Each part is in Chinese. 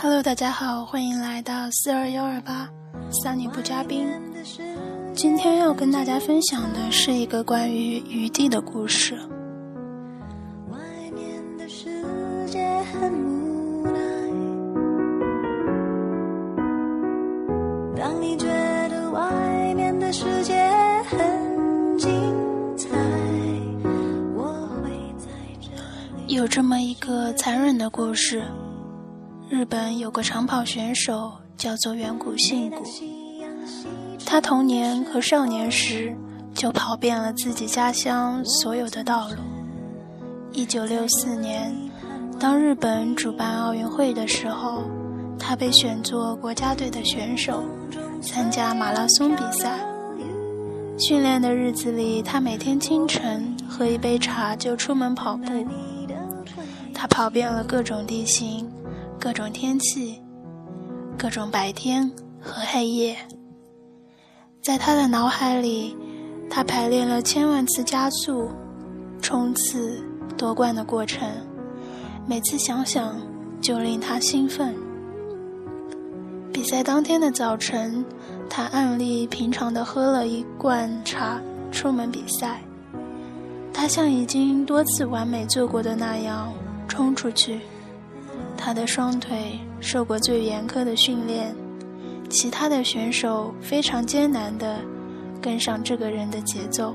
Hello，大家好，欢迎来到四二幺二八桑尼布嘉宾。今天要跟大家分享的是一个关于余地的故事。外面的世界很无奈，当你觉得外面的世界很精彩，我会在这里。有这么一个残忍的故事：日本有个长跑选手叫做远古信谷，他童年和少年时就跑遍了自己家乡所有的道路。一九六四年，当日本主办奥运会的时候，他被选作国家队的选手，参加马拉松比赛。训练的日子里，他每天清晨喝一杯茶就出门跑步。他跑遍了各种地形、各种天气、各种白天和黑夜。在他的脑海里，他排练了千万次加速、冲刺、夺冠的过程，每次想想就令他兴奋。比赛当天的早晨，他按例平常的喝了一罐茶，出门比赛。他像已经多次完美做过的那样冲出去。他的双腿受过最严苛的训练，其他的选手非常艰难地跟上这个人的节奏。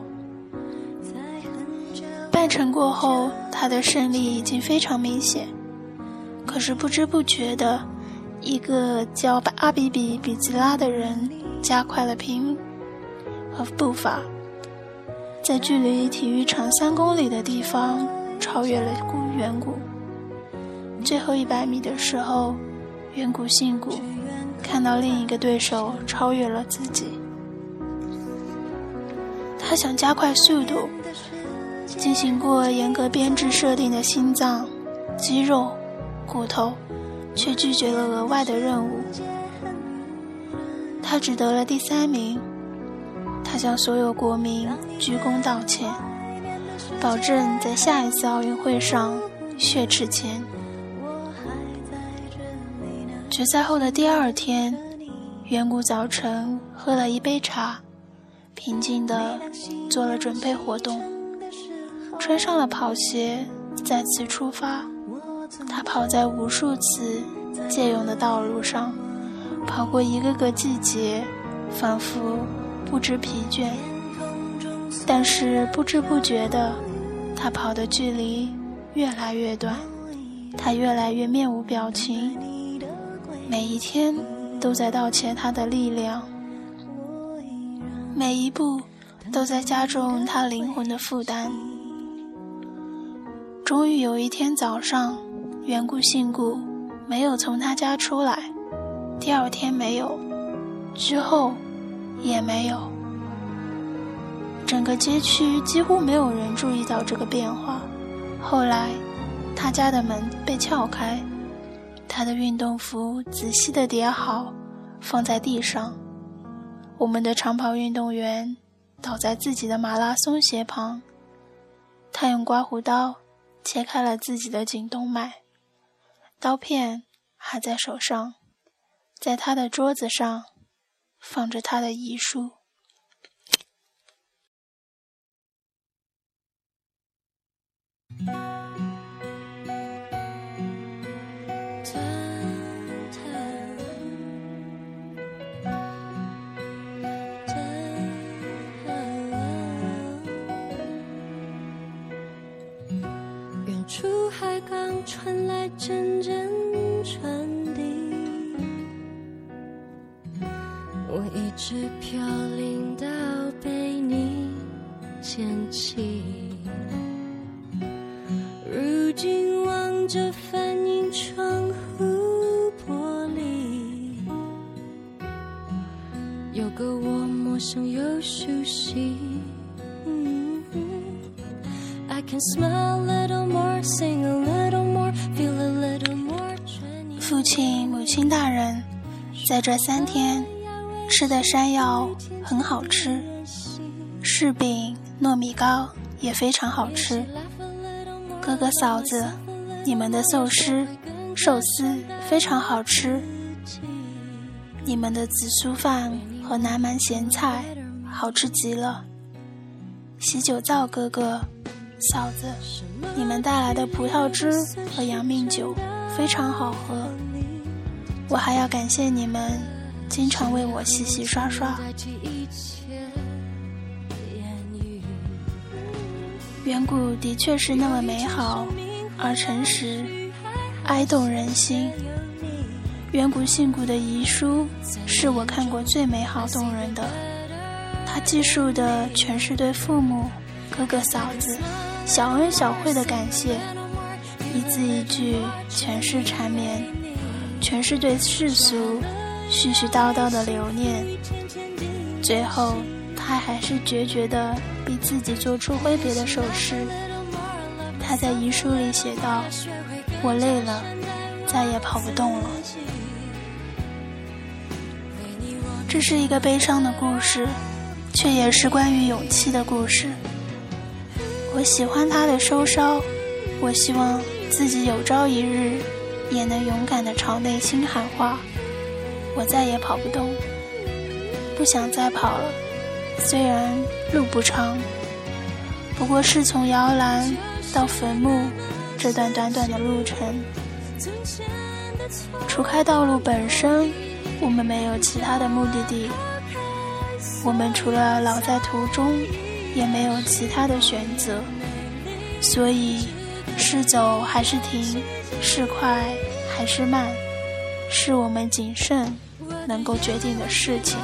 半程过后，他的胜利已经非常明显，可是不知不觉的，一个叫阿比比比吉拉的人加快了平和步伐，在距离体育场三公里的地方超越了古远古。最后一百米的时候，远古信古看到另一个对手超越了自己，他想加快速度。进行过严格编制设定的心脏、肌肉、骨头，却拒绝了额外的任务。他只得了第三名。他向所有国民鞠躬道歉，保证在下一次奥运会上血赤前。决赛后的第二天，远古早晨喝了一杯茶，平静地做了准备活动。穿上了跑鞋，再次出发。他跑在无数次借用的道路上，跑过一个个季节，仿佛不知疲倦。但是不知不觉的，他跑的距离越来越短，他越来越面无表情，每一天都在盗窃他的力量，每一步都在加重他灵魂的负担。终于有一天早上，远古信故没有从他家出来，第二天没有，之后也没有。整个街区几乎没有人注意到这个变化。后来，他家的门被撬开，他的运动服仔细的叠好，放在地上。我们的长跑运动员倒在自己的马拉松鞋旁，他用刮胡刀。切开了自己的颈动脉，刀片还在手上，在他的桌子上放着他的遗书。传来阵阵传递，我一直飘零到被你捡起。如今望着反映窗户玻璃，有个我陌生又熟悉。I can smile a little more, 在这三天吃的山药很好吃，柿饼、糯米糕也非常好吃。哥哥嫂子，你们的寿司寿司非常好吃。你们的紫苏饭和南蛮咸菜好吃极了。喜酒造哥哥、嫂子，你们带来的葡萄汁和杨命酒非常好喝。我还要感谢你们，经常为我洗洗刷刷。远古的确是那么美好而诚实，哀动人心。远古信古的遗书是我看过最美好动人的，他记述的全是对父母、哥哥、嫂子小恩小惠的感谢，一字一句全是缠绵，全是对世俗絮絮叨叨的留念。最后，他还是决绝的逼自己做出挥别的手势。他在遗书里写道：“我累了，再也跑不动了。”这是一个悲伤的故事，却也是关于勇气的故事。我喜欢他的收梢，我希望自己有朝一日也能勇敢的朝内心喊话：我再也跑不动，不想再跑了。虽然路不长，不过是从摇篮到坟墓这段短短的路程。除开道路本身。我们没有其他的目的地，我们除了老在途中，也没有其他的选择，所以是走还是停，是快还是慢，是我们谨慎能够决定的事情。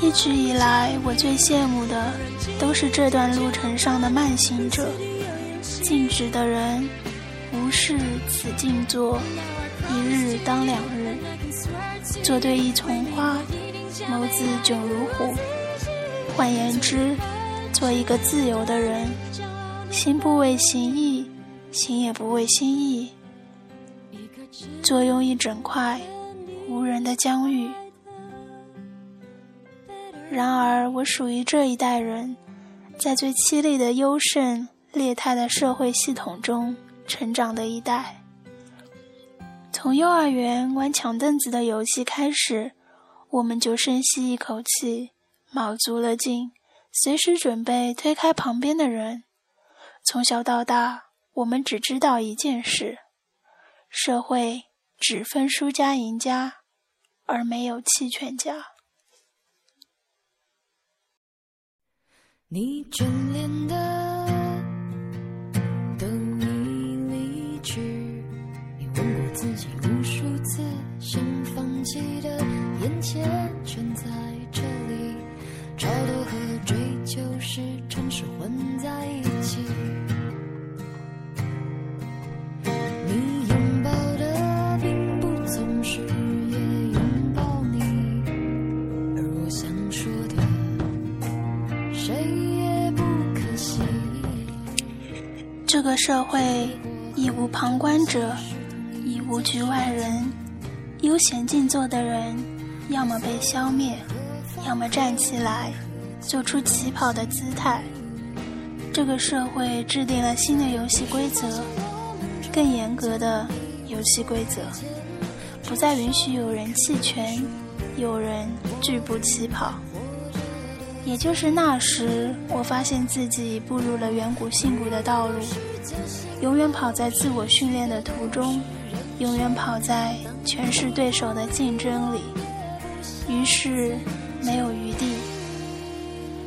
一直以来，我最羡慕的都是这段路程上的慢行者，静止的人。无事此静坐，一日当两日。坐对一丛花，眸子炯如虎。换言之，做一个自由的人，心不为形役，行也不为心意。坐拥一整块无人的疆域。然而，我属于这一代人，在最凄厉的优胜劣汰的社会系统中。成长的一代，从幼儿园玩抢凳子的游戏开始，我们就深吸一口气，卯足了劲，随时准备推开旁边的人。从小到大，我们只知道一件事：社会只分输家赢家，而没有弃权家。你眷恋的，等你离去。你问过自己无数次，想放弃的，眼前全在这里。超脱和追求是城市混在一起。这个社会，已无旁观者，已无局外人。悠闲静坐的人，要么被消灭，要么站起来，做出起跑的姿态。这个社会制定了新的游戏规则，更严格的游戏规则，不再允许有人弃权，有人拒不起跑。也就是那时，我发现自己步入了远古信骨的道路，永远跑在自我训练的途中，永远跑在全是对手的竞争里，于是没有余地。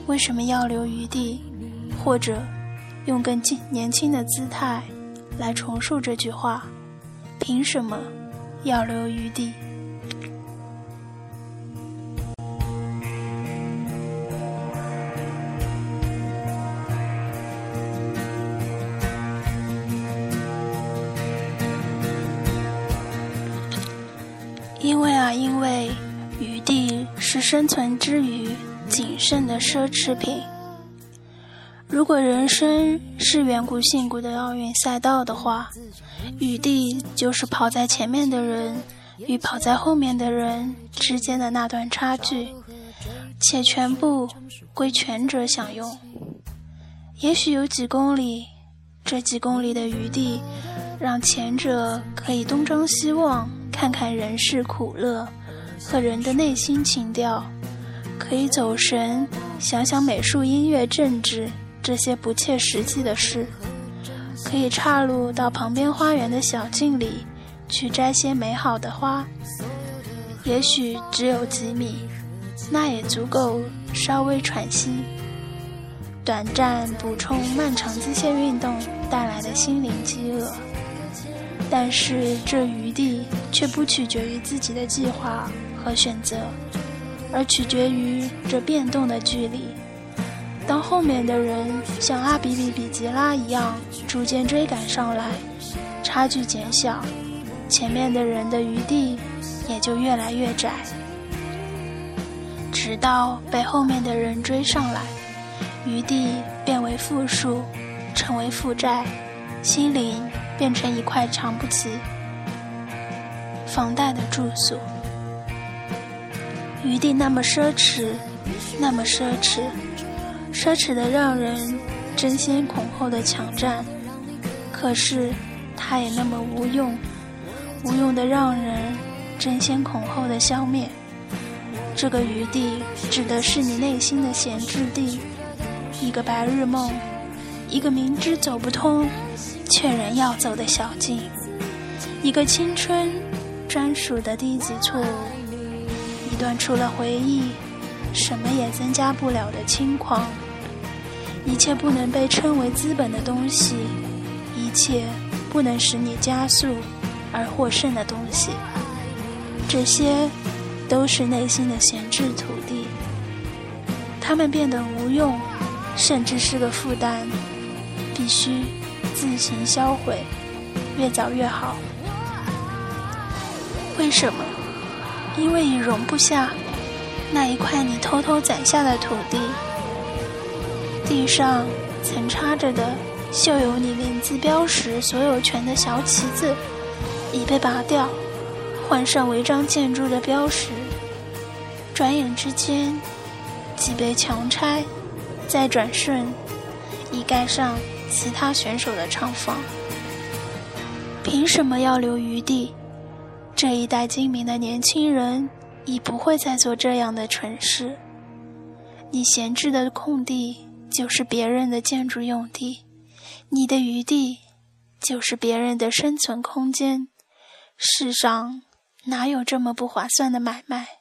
为什么要留余地？或者用更年轻的姿态来重述这句话：凭什么要留余地？因为啊，因为余地是生存之余谨慎的奢侈品。如果人生是远古信古的奥运赛道的话，余地就是跑在前面的人与跑在后面的人之间的那段差距，且全部归全者享用。也许有几公里，这几公里的余地，让前者可以东张西望，看看人世苦乐和人的内心情调，可以走神，想想美术、音乐、政治这些不切实际的事，可以岔路到旁边花园的小径里去摘些美好的花。也许只有几米，那也足够稍微喘息。短暂补充漫长机械运动带来的心灵饥饿，但是这余地却不取决于自己的计划和选择，而取决于这变动的距离。当后面的人像阿比比比吉拉一样逐渐追赶上来，差距减小，前面的人的余地也就越来越窄，直到被后面的人追上来。余地变为负数，成为负债，心灵变成一块偿不起房贷的住所。余地那么奢侈，那么奢侈，奢侈的让人争先恐后的抢占。可是，它也那么无用，无用的让人争先恐后的消灭。这个余地，指的是你内心的闲置地。一个白日梦，一个明知走不通却仍要走的小径，一个青春专属的低级错误，一段除了回忆什么也增加不了的轻狂，一切不能被称为资本的东西，一切不能使你加速而获胜的东西，这些都是内心的闲置土地，它们变得无用。甚至是个负担，必须自行销毁，越早越好。为什么？因为你容不下那一块你偷偷攒下的土地。地上曾插着的绣有你名字标识所有权的小旗子，已被拔掉，换上违章建筑的标识。转眼之间，即被强拆。再转瞬，已盖上其他选手的厂房。凭什么要留余地？这一代精明的年轻人已不会再做这样的蠢事。你闲置的空地就是别人的建筑用地，你的余地就是别人的生存空间。世上哪有这么不划算的买卖？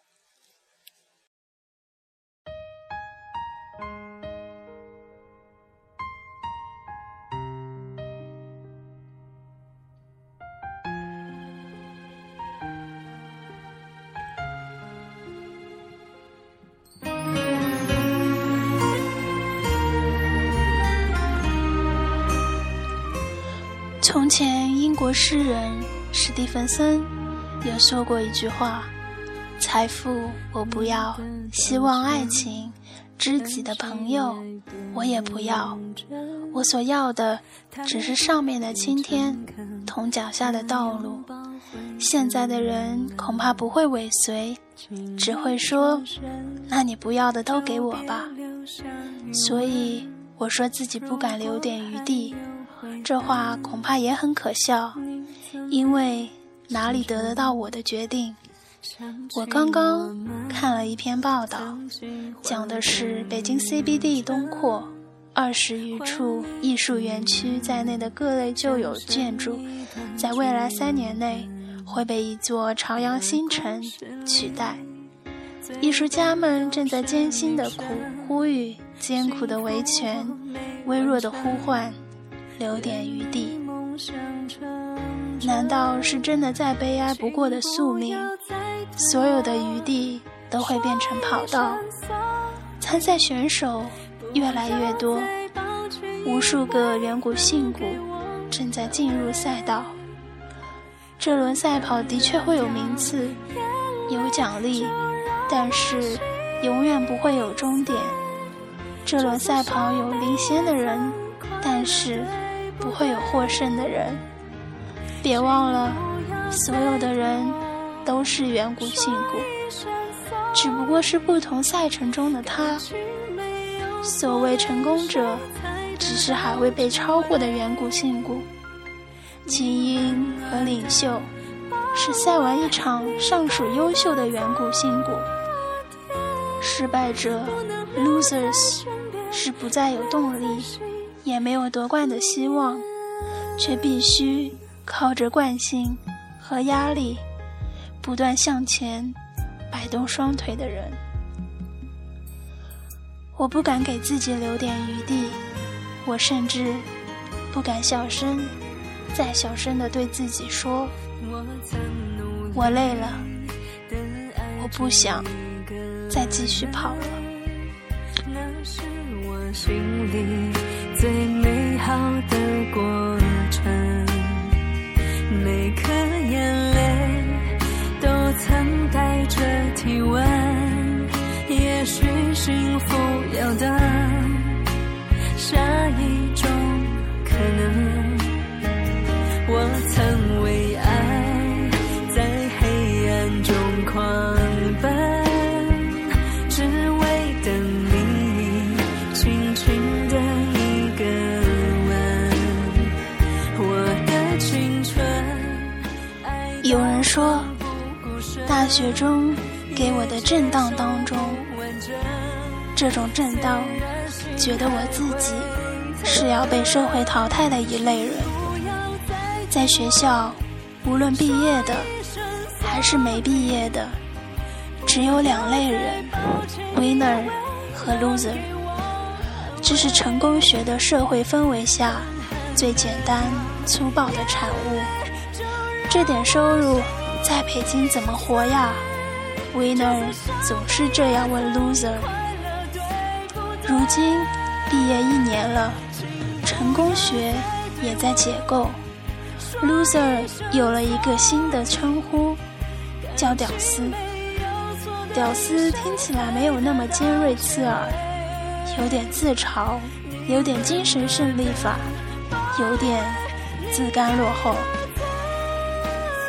从前，英国诗人史蒂芬森有说过一句话：“财富我不要，希望爱情、知己的朋友我也不要，我所要的只是上面的青天同脚下的道路。”现在的人恐怕不会尾随，只会说：“那你不要的都给我吧。”所以我说自己不敢留点余地。这话恐怕也很可笑，因为哪里得得到我的决定？我刚刚看了一篇报道，讲的是北京 CBD 东扩二十余处艺术园区在内的各类旧有建筑，在未来三年内会被一座朝阳新城取代。艺术家们正在艰辛的苦呼吁，艰苦的维权，微弱的呼唤。留点余地，难道是真的再悲哀不过的宿命？所有的余地都会变成跑道，参赛选手越来越多，无数个远古信骨正在进入赛道。这轮赛跑的确会有名次，有奖励，但是永远不会有终点。这轮赛跑有领先的人，但是。不会有获胜的人，别忘了，所有的人都是远古信骨，只不过是不同赛程中的他。所谓成功者，只是还未被超过的远古信骨。精英和领袖是赛完一场尚属优秀的远古信骨。失败者 （losers） 是不再有动力，也没有夺冠的希望，却必须靠着惯性和压力不断向前摆动双腿的人。我不敢给自己留点余地，我甚至不敢小声、再小声地对自己说：“我累了，我不想。”再继续跑了。那是我心里最美好的过学中给我的震荡当中，这种震荡，觉得我自己是要被社会淘汰的一类人。在学校，无论毕业的还是没毕业的，只有两类人：winner 和 loser。这是成功学的社会氛围下最简单粗暴的产物。这点收入在北京怎么活呀？Winner 总是这样问 Loser。如今毕业一年了，成功学也在解构，Loser 有了一个新的称呼，叫屌丝。屌丝听起来没有那么尖锐刺耳，有点自嘲，有点精神胜利法，有点自甘落后。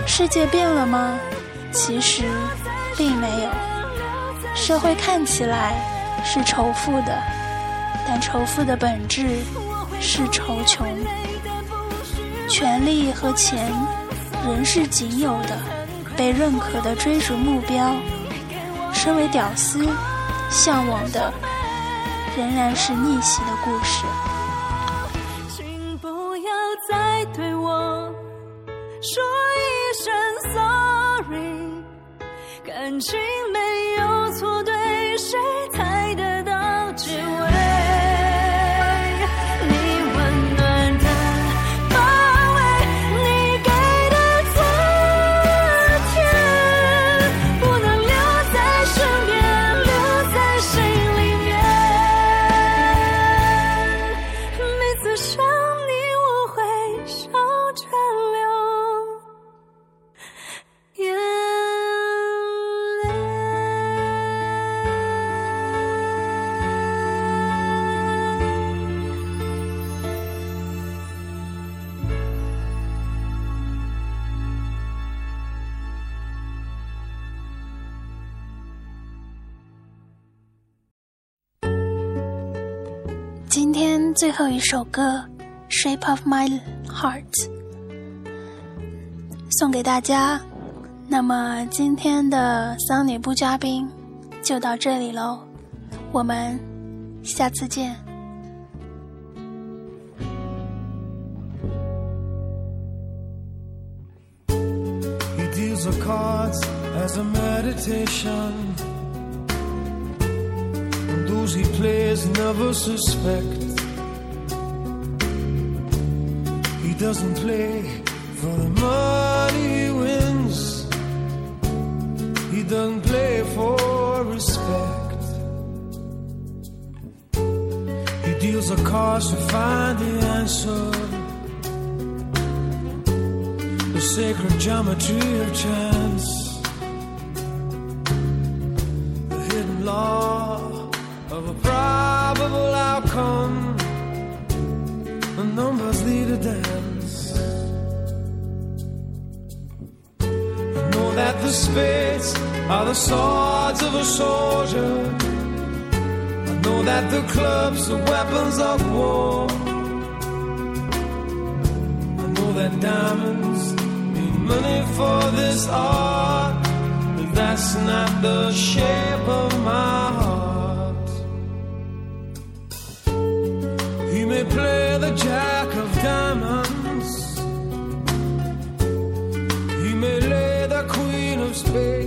世界变了吗？其实并没有。社会看起来是仇富的，但仇富的本质是仇穷。权力和钱仍是仅有的、被认可的追逐目标。身为屌丝，向往的仍然是逆袭的故事。感情最后一首歌《Shape of My Heart》送给大家。那么今天的桑尼布嘉宾就到这里喽，我们下次见 he deals。those he plays never suspect. Doesn't play for the money he wins. He doesn't play for respect. He deals the cards to find the answer. The sacred geometry of chance. The hidden law of a probable outcome. The numbers lead a dance. are the swords of a soldier. I know that the clubs are weapons of war. I know that diamonds need money for this art, but that's not the shape of my heart. He may play the jack of diamonds, he may lay the queen of spades.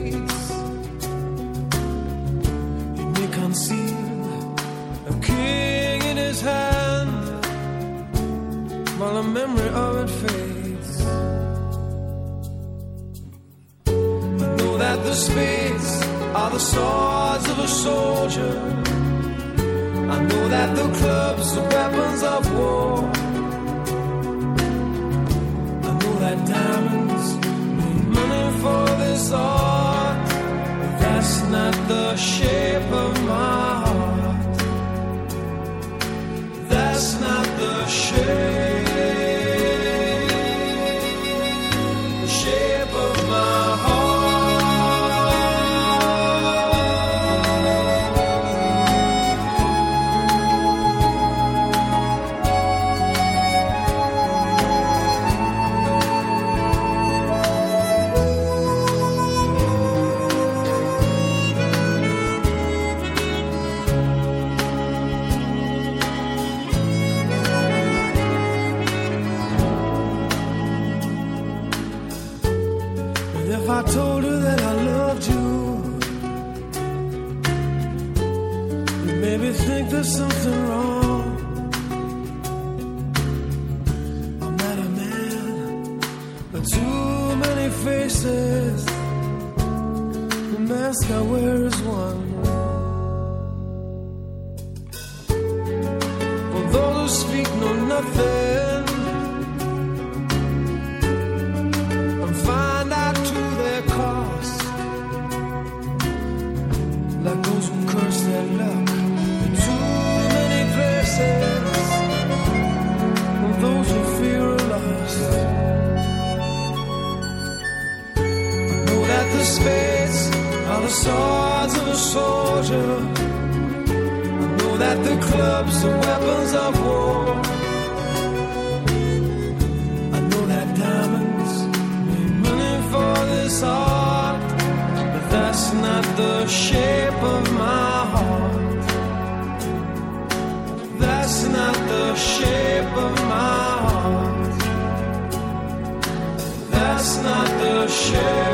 faces. The mask I wear is one. share.